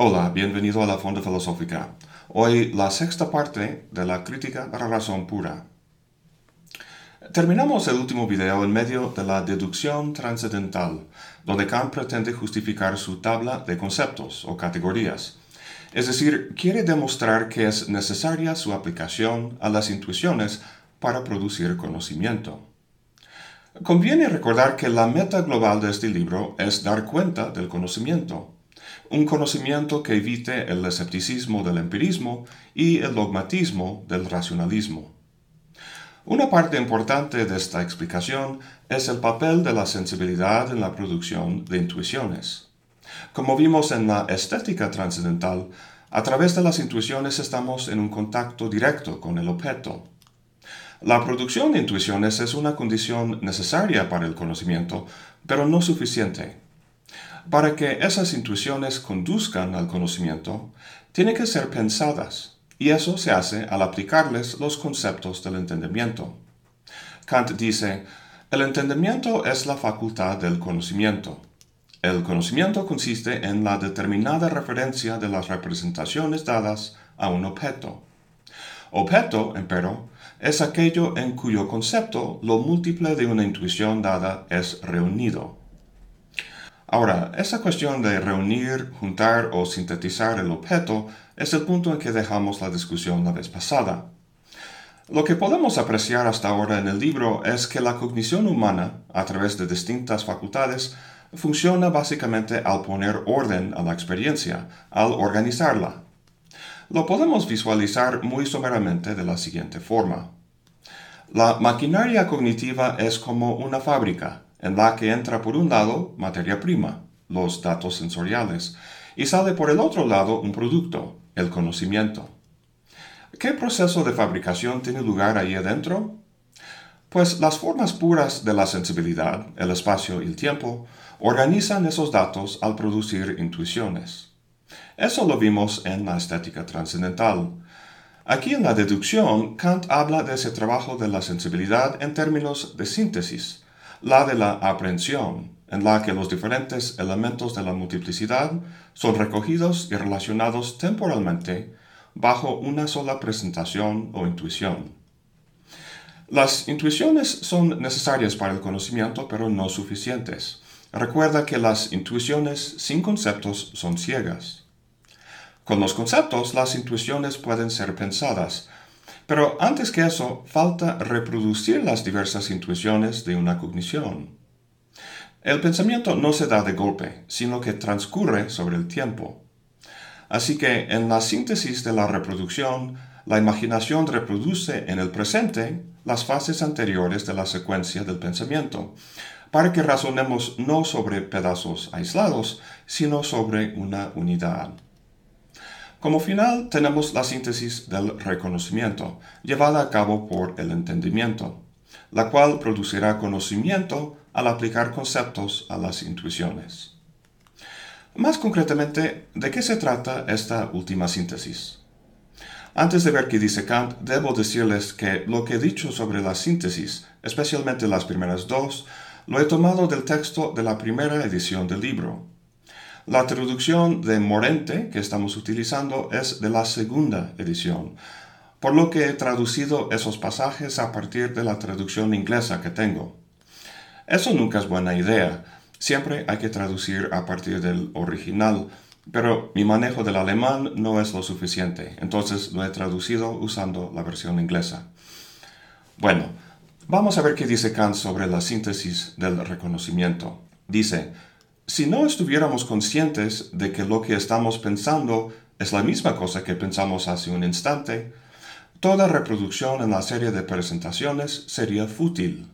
Hola, bienvenido a la Fonda Filosófica. Hoy la sexta parte de la crítica a la razón pura. Terminamos el último video en medio de la deducción trascendental, donde Kant pretende justificar su tabla de conceptos o categorías. Es decir, quiere demostrar que es necesaria su aplicación a las intuiciones para producir conocimiento. Conviene recordar que la meta global de este libro es dar cuenta del conocimiento un conocimiento que evite el escepticismo del empirismo y el dogmatismo del racionalismo. Una parte importante de esta explicación es el papel de la sensibilidad en la producción de intuiciones. Como vimos en la estética trascendental, a través de las intuiciones estamos en un contacto directo con el objeto. La producción de intuiciones es una condición necesaria para el conocimiento, pero no suficiente. Para que esas intuiciones conduzcan al conocimiento, tienen que ser pensadas, y eso se hace al aplicarles los conceptos del entendimiento. Kant dice, el entendimiento es la facultad del conocimiento. El conocimiento consiste en la determinada referencia de las representaciones dadas a un objeto. Objeto, empero, es aquello en cuyo concepto lo múltiple de una intuición dada es reunido. Ahora, esa cuestión de reunir, juntar o sintetizar el objeto es el punto en que dejamos la discusión la vez pasada. Lo que podemos apreciar hasta ahora en el libro es que la cognición humana, a través de distintas facultades, funciona básicamente al poner orden a la experiencia, al organizarla. Lo podemos visualizar muy someramente de la siguiente forma. La maquinaria cognitiva es como una fábrica en la que entra por un lado materia prima, los datos sensoriales, y sale por el otro lado un producto, el conocimiento. ¿Qué proceso de fabricación tiene lugar ahí adentro? Pues las formas puras de la sensibilidad, el espacio y el tiempo, organizan esos datos al producir intuiciones. Eso lo vimos en la estética trascendental. Aquí en la deducción, Kant habla de ese trabajo de la sensibilidad en términos de síntesis, la de la aprehensión, en la que los diferentes elementos de la multiplicidad son recogidos y relacionados temporalmente bajo una sola presentación o intuición. Las intuiciones son necesarias para el conocimiento, pero no suficientes. Recuerda que las intuiciones sin conceptos son ciegas. Con los conceptos, las intuiciones pueden ser pensadas, pero antes que eso, falta reproducir las diversas intuiciones de una cognición. El pensamiento no se da de golpe, sino que transcurre sobre el tiempo. Así que en la síntesis de la reproducción, la imaginación reproduce en el presente las fases anteriores de la secuencia del pensamiento, para que razonemos no sobre pedazos aislados, sino sobre una unidad. Como final tenemos la síntesis del reconocimiento, llevada a cabo por el entendimiento, la cual producirá conocimiento al aplicar conceptos a las intuiciones. Más concretamente, ¿de qué se trata esta última síntesis? Antes de ver qué dice Kant, debo decirles que lo que he dicho sobre la síntesis, especialmente las primeras dos, lo he tomado del texto de la primera edición del libro, la traducción de Morente que estamos utilizando es de la segunda edición, por lo que he traducido esos pasajes a partir de la traducción inglesa que tengo. Eso nunca es buena idea, siempre hay que traducir a partir del original, pero mi manejo del alemán no es lo suficiente, entonces lo he traducido usando la versión inglesa. Bueno, vamos a ver qué dice Kant sobre la síntesis del reconocimiento. Dice, si no estuviéramos conscientes de que lo que estamos pensando es la misma cosa que pensamos hace un instante, toda reproducción en la serie de presentaciones sería fútil,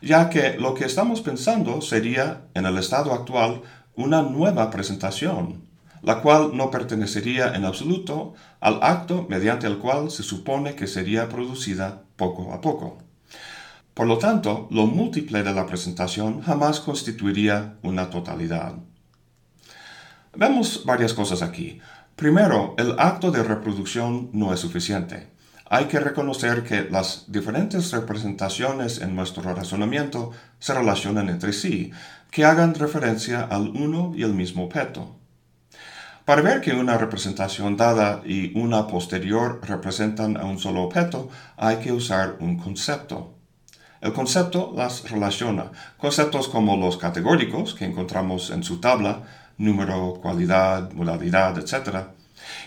ya que lo que estamos pensando sería, en el estado actual, una nueva presentación, la cual no pertenecería en absoluto al acto mediante el cual se supone que sería producida poco a poco. Por lo tanto, lo múltiple de la presentación jamás constituiría una totalidad. Vemos varias cosas aquí. Primero, el acto de reproducción no es suficiente. Hay que reconocer que las diferentes representaciones en nuestro razonamiento se relacionan entre sí, que hagan referencia al uno y el mismo objeto. Para ver que una representación dada y una posterior representan a un solo objeto, hay que usar un concepto. El concepto las relaciona. Conceptos como los categóricos que encontramos en su tabla, número, cualidad, modalidad, etc.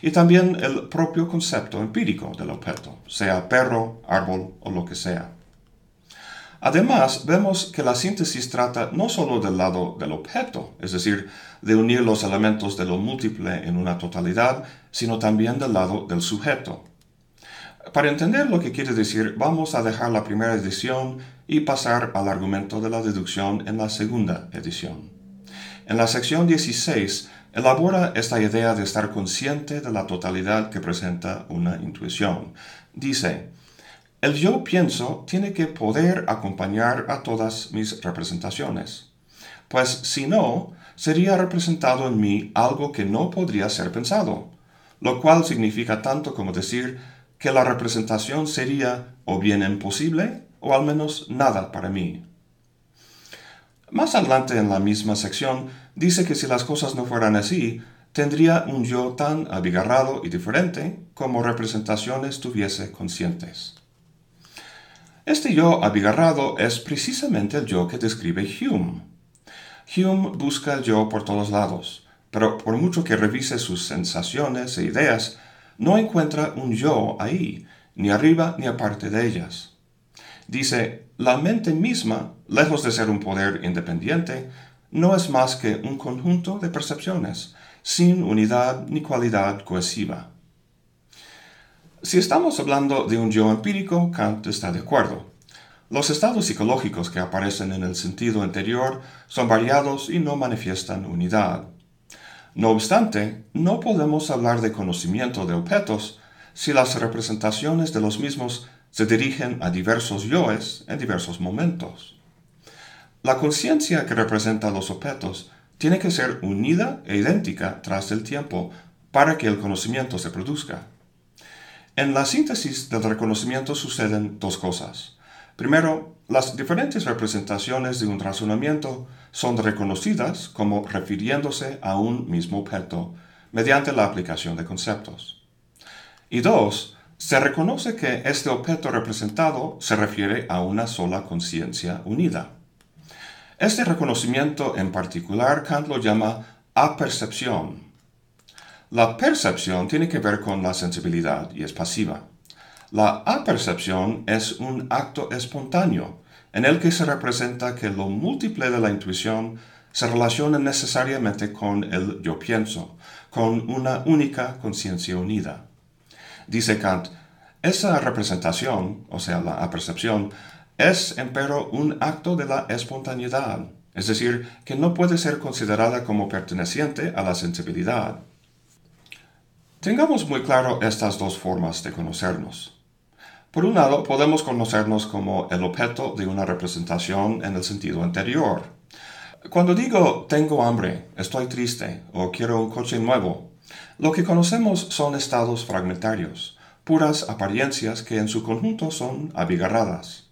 Y también el propio concepto empírico del objeto, sea perro, árbol o lo que sea. Además, vemos que la síntesis trata no solo del lado del objeto, es decir, de unir los elementos de lo múltiple en una totalidad, sino también del lado del sujeto. Para entender lo que quiere decir, vamos a dejar la primera edición y pasar al argumento de la deducción en la segunda edición. En la sección 16 elabora esta idea de estar consciente de la totalidad que presenta una intuición. Dice, el yo pienso tiene que poder acompañar a todas mis representaciones, pues si no, sería representado en mí algo que no podría ser pensado, lo cual significa tanto como decir que la representación sería o bien imposible o al menos nada para mí. Más adelante en la misma sección dice que si las cosas no fueran así, tendría un yo tan abigarrado y diferente como representaciones tuviese conscientes. Este yo abigarrado es precisamente el yo que describe Hume. Hume busca el yo por todos lados, pero por mucho que revise sus sensaciones e ideas, no encuentra un yo ahí, ni arriba ni aparte de ellas. Dice, la mente misma, lejos de ser un poder independiente, no es más que un conjunto de percepciones, sin unidad ni cualidad cohesiva. Si estamos hablando de un yo empírico, Kant está de acuerdo. Los estados psicológicos que aparecen en el sentido anterior son variados y no manifiestan unidad. No obstante, no podemos hablar de conocimiento de objetos si las representaciones de los mismos se dirigen a diversos yoes en diversos momentos. La conciencia que representa los objetos tiene que ser unida e idéntica tras el tiempo para que el conocimiento se produzca. En la síntesis del reconocimiento suceden dos cosas. Primero, las diferentes representaciones de un razonamiento son reconocidas como refiriéndose a un mismo objeto mediante la aplicación de conceptos. Y dos, se reconoce que este objeto representado se refiere a una sola conciencia unida. Este reconocimiento en particular Kant lo llama apercepción. La percepción tiene que ver con la sensibilidad y es pasiva. La apercepción es un acto espontáneo en el que se representa que lo múltiple de la intuición se relaciona necesariamente con el yo pienso, con una única conciencia unida. Dice Kant, esa representación, o sea, la apercepción, es empero un acto de la espontaneidad, es decir, que no puede ser considerada como perteneciente a la sensibilidad. Tengamos muy claro estas dos formas de conocernos. Por un lado, podemos conocernos como el objeto de una representación en el sentido anterior. Cuando digo tengo hambre, estoy triste o quiero un coche nuevo, lo que conocemos son estados fragmentarios, puras apariencias que en su conjunto son abigarradas.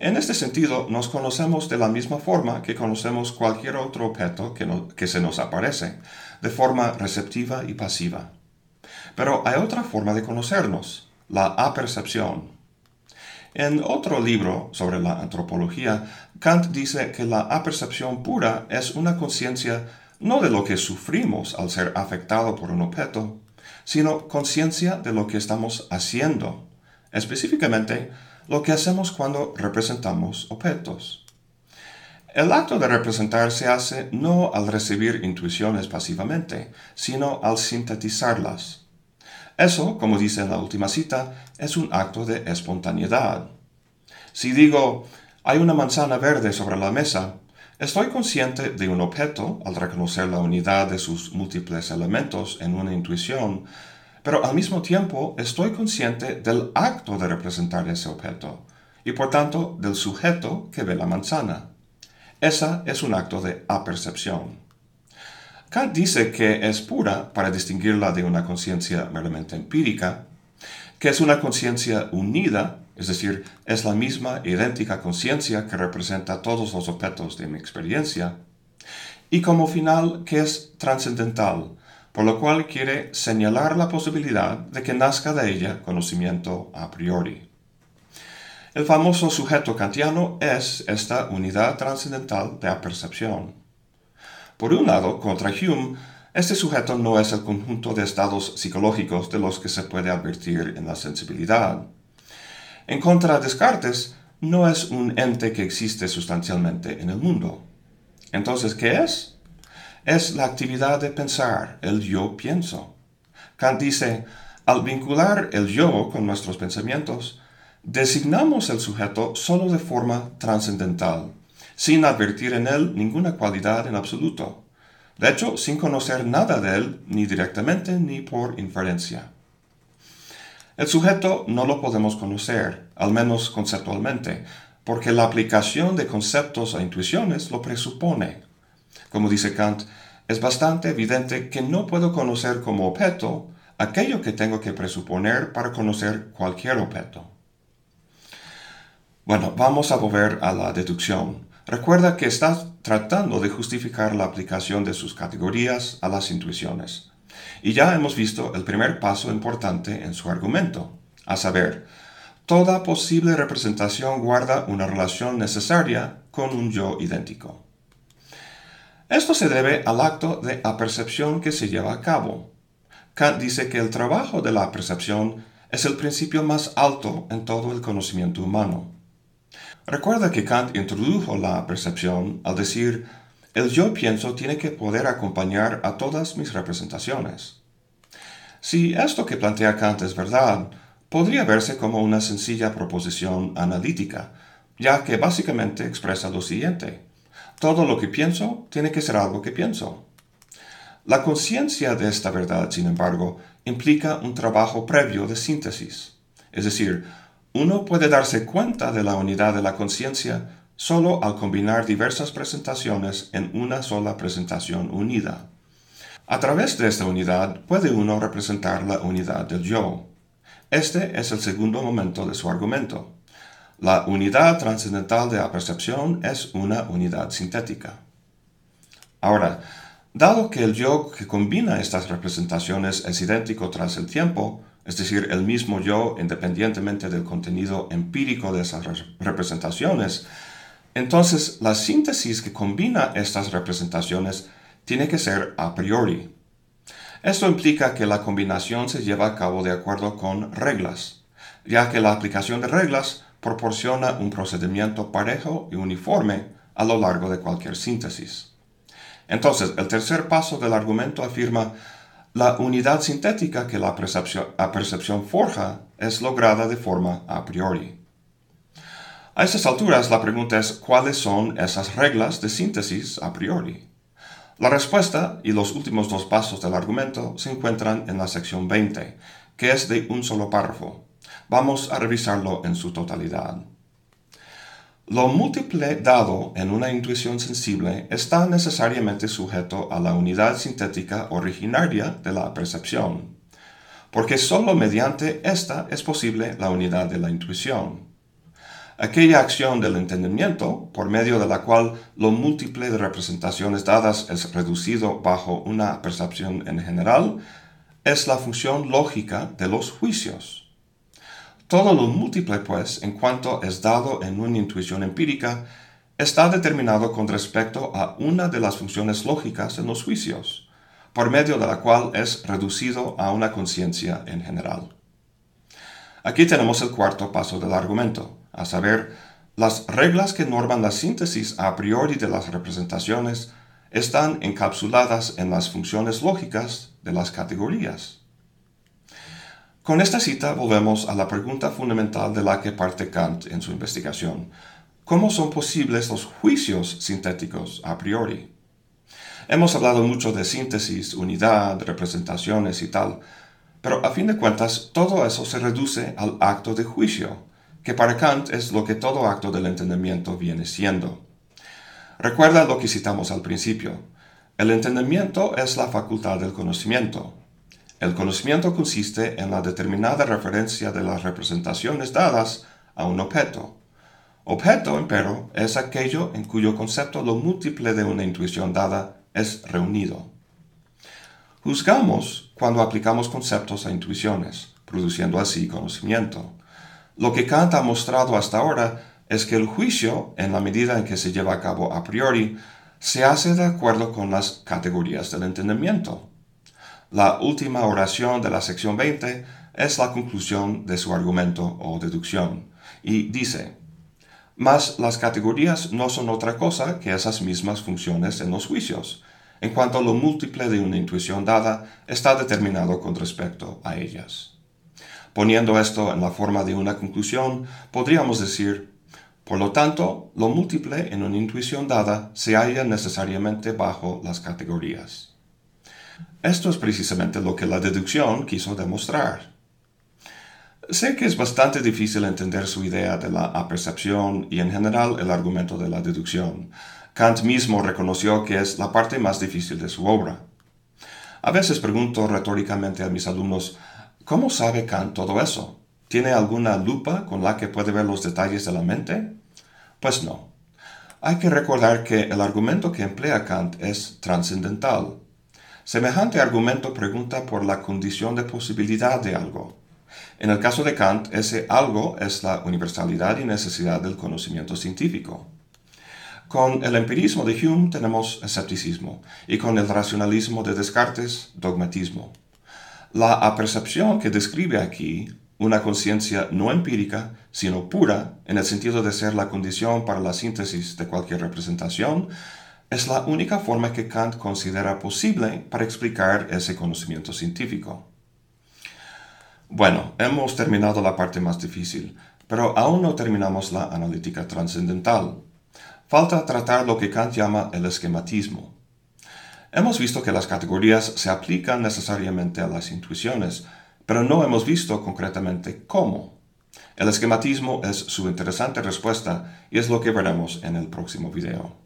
En este sentido, nos conocemos de la misma forma que conocemos cualquier otro objeto que, se nos aparece, de forma receptiva y pasiva. Pero hay otra forma de conocernos, la apercepción. En otro libro sobre la antropología, Kant dice que la apercepción pura es una conciencia no de lo que sufrimos al ser afectado por un objeto, sino conciencia de lo que estamos haciendo, específicamente lo que hacemos cuando representamos objetos. El acto de representar se hace no al recibir intuiciones pasivamente, sino al sintetizarlas. Eso, como dice en la última cita, es un acto de espontaneidad. Si digo, hay una manzana verde sobre la mesa, estoy consciente de un objeto al reconocer la unidad de sus múltiples elementos en una intuición, pero al mismo tiempo estoy consciente del acto de representar ese objeto y por tanto del sujeto que ve la manzana. Esa es un acto de apercepción. Kant dice que es pura para distinguirla de una conciencia meramente empírica, que es una conciencia unida, es decir, es la misma idéntica conciencia que representa todos los objetos de mi experiencia, y como final que es trascendental, por lo cual quiere señalar la posibilidad de que nazca de ella conocimiento a priori. El famoso sujeto kantiano es esta unidad trascendental de la percepción. Por un lado, contra Hume, este sujeto no es el conjunto de estados psicológicos de los que se puede advertir en la sensibilidad. En contra de Descartes, no es un ente que existe sustancialmente en el mundo. Entonces, ¿qué es? Es la actividad de pensar, el yo pienso. Kant dice, al vincular el yo con nuestros pensamientos, designamos el sujeto solo de forma trascendental, sin advertir en él ninguna cualidad en absoluto. De hecho, sin conocer nada de él, ni directamente ni por inferencia. El sujeto no lo podemos conocer, al menos conceptualmente, porque la aplicación de conceptos a intuiciones lo presupone. Como dice Kant, es bastante evidente que no puedo conocer como objeto aquello que tengo que presuponer para conocer cualquier objeto. Bueno, vamos a volver a la deducción. Recuerda que estás tratando de justificar la aplicación de sus categorías a las intuiciones. Y ya hemos visto el primer paso importante en su argumento, a saber, toda posible representación guarda una relación necesaria con un yo idéntico. Esto se debe al acto de apercepción que se lleva a cabo. Kant dice que el trabajo de la percepción es el principio más alto en todo el conocimiento humano. Recuerda que Kant introdujo la percepción al decir, el yo pienso tiene que poder acompañar a todas mis representaciones. Si esto que plantea Kant es verdad, podría verse como una sencilla proposición analítica, ya que básicamente expresa lo siguiente. Todo lo que pienso tiene que ser algo que pienso. La conciencia de esta verdad, sin embargo, implica un trabajo previo de síntesis, es decir, uno puede darse cuenta de la unidad de la conciencia solo al combinar diversas presentaciones en una sola presentación unida. A través de esta unidad puede uno representar la unidad del yo. Este es el segundo momento de su argumento. La unidad trascendental de la percepción es una unidad sintética. Ahora, dado que el yo que combina estas representaciones es idéntico tras el tiempo, es decir, el mismo yo independientemente del contenido empírico de esas representaciones, entonces la síntesis que combina estas representaciones tiene que ser a priori. Esto implica que la combinación se lleva a cabo de acuerdo con reglas, ya que la aplicación de reglas proporciona un procedimiento parejo y uniforme a lo largo de cualquier síntesis. Entonces, el tercer paso del argumento afirma la unidad sintética que la percepción, forja es lograda de forma a priori. A estas alturas la pregunta es cuáles son esas reglas de síntesis a priori. La respuesta y los últimos dos pasos del argumento se encuentran en la sección 20, que es de un solo párrafo. Vamos a revisarlo en su totalidad. Lo múltiple dado en una intuición sensible está necesariamente sujeto a la unidad sintética originaria de la percepción, porque sólo mediante esta es posible la unidad de la intuición. Aquella acción del entendimiento, por medio de la cual lo múltiple de representaciones dadas es reducido bajo una percepción en general, es la función lógica de los juicios. Todo lo múltiple, pues, en cuanto es dado en una intuición empírica, está determinado con respecto a una de las funciones lógicas en los juicios, por medio de la cual es reducido a una conciencia en general. Aquí tenemos el cuarto paso del argumento, a saber, las reglas que norman la síntesis a priori de las representaciones están encapsuladas en las funciones lógicas de las categorías. Con esta cita volvemos a la pregunta fundamental de la que parte Kant en su investigación. ¿Cómo son posibles los juicios sintéticos a priori? Hemos hablado mucho de síntesis, unidad, representaciones y tal, pero a fin de cuentas todo eso se reduce al acto de juicio, que para Kant es lo que todo acto del entendimiento viene siendo. Recuerda lo que citamos al principio. El entendimiento es la facultad del conocimiento, el conocimiento consiste en la determinada referencia de las representaciones dadas a un objeto. Objeto, empero, es aquello en cuyo concepto lo múltiple de una intuición dada es reunido. Juzgamos cuando aplicamos conceptos a intuiciones, produciendo así conocimiento. Lo que Kant ha mostrado hasta ahora es que el juicio, en la medida en que se lleva a cabo a priori, se hace de acuerdo con las categorías del entendimiento. La última oración de la sección 20 es la conclusión de su argumento o deducción, y dice, mas las categorías no son otra cosa que esas mismas funciones en los juicios, en cuanto lo múltiple de una intuición dada está determinado con respecto a ellas. Poniendo esto en la forma de una conclusión, podríamos decir, por lo tanto, lo múltiple en una intuición dada se halla necesariamente bajo las categorías. Esto es precisamente lo que la deducción quiso demostrar. Sé que es bastante difícil entender su idea de la apercepción y en general el argumento de la deducción. Kant mismo reconoció que es la parte más difícil de su obra. A veces pregunto retóricamente a mis alumnos, ¿cómo sabe Kant todo eso? ¿Tiene alguna lupa con la que puede ver los detalles de la mente? Pues no. Hay que recordar que el argumento que emplea Kant es trascendental. Semejante argumento pregunta por la condición de posibilidad de algo. En el caso de Kant, ese algo es la universalidad y necesidad del conocimiento científico. Con el empirismo de Hume tenemos escepticismo y con el racionalismo de Descartes, dogmatismo. La apercepción que describe aquí, una conciencia no empírica, sino pura, en el sentido de ser la condición para la síntesis de cualquier representación, es la única forma que Kant considera posible para explicar ese conocimiento científico. Bueno, hemos terminado la parte más difícil, pero aún no terminamos la analítica trascendental. Falta tratar lo que Kant llama el esquematismo. Hemos visto que las categorías se aplican necesariamente a las intuiciones, pero no hemos visto concretamente cómo. El esquematismo es su interesante respuesta y es lo que veremos en el próximo video.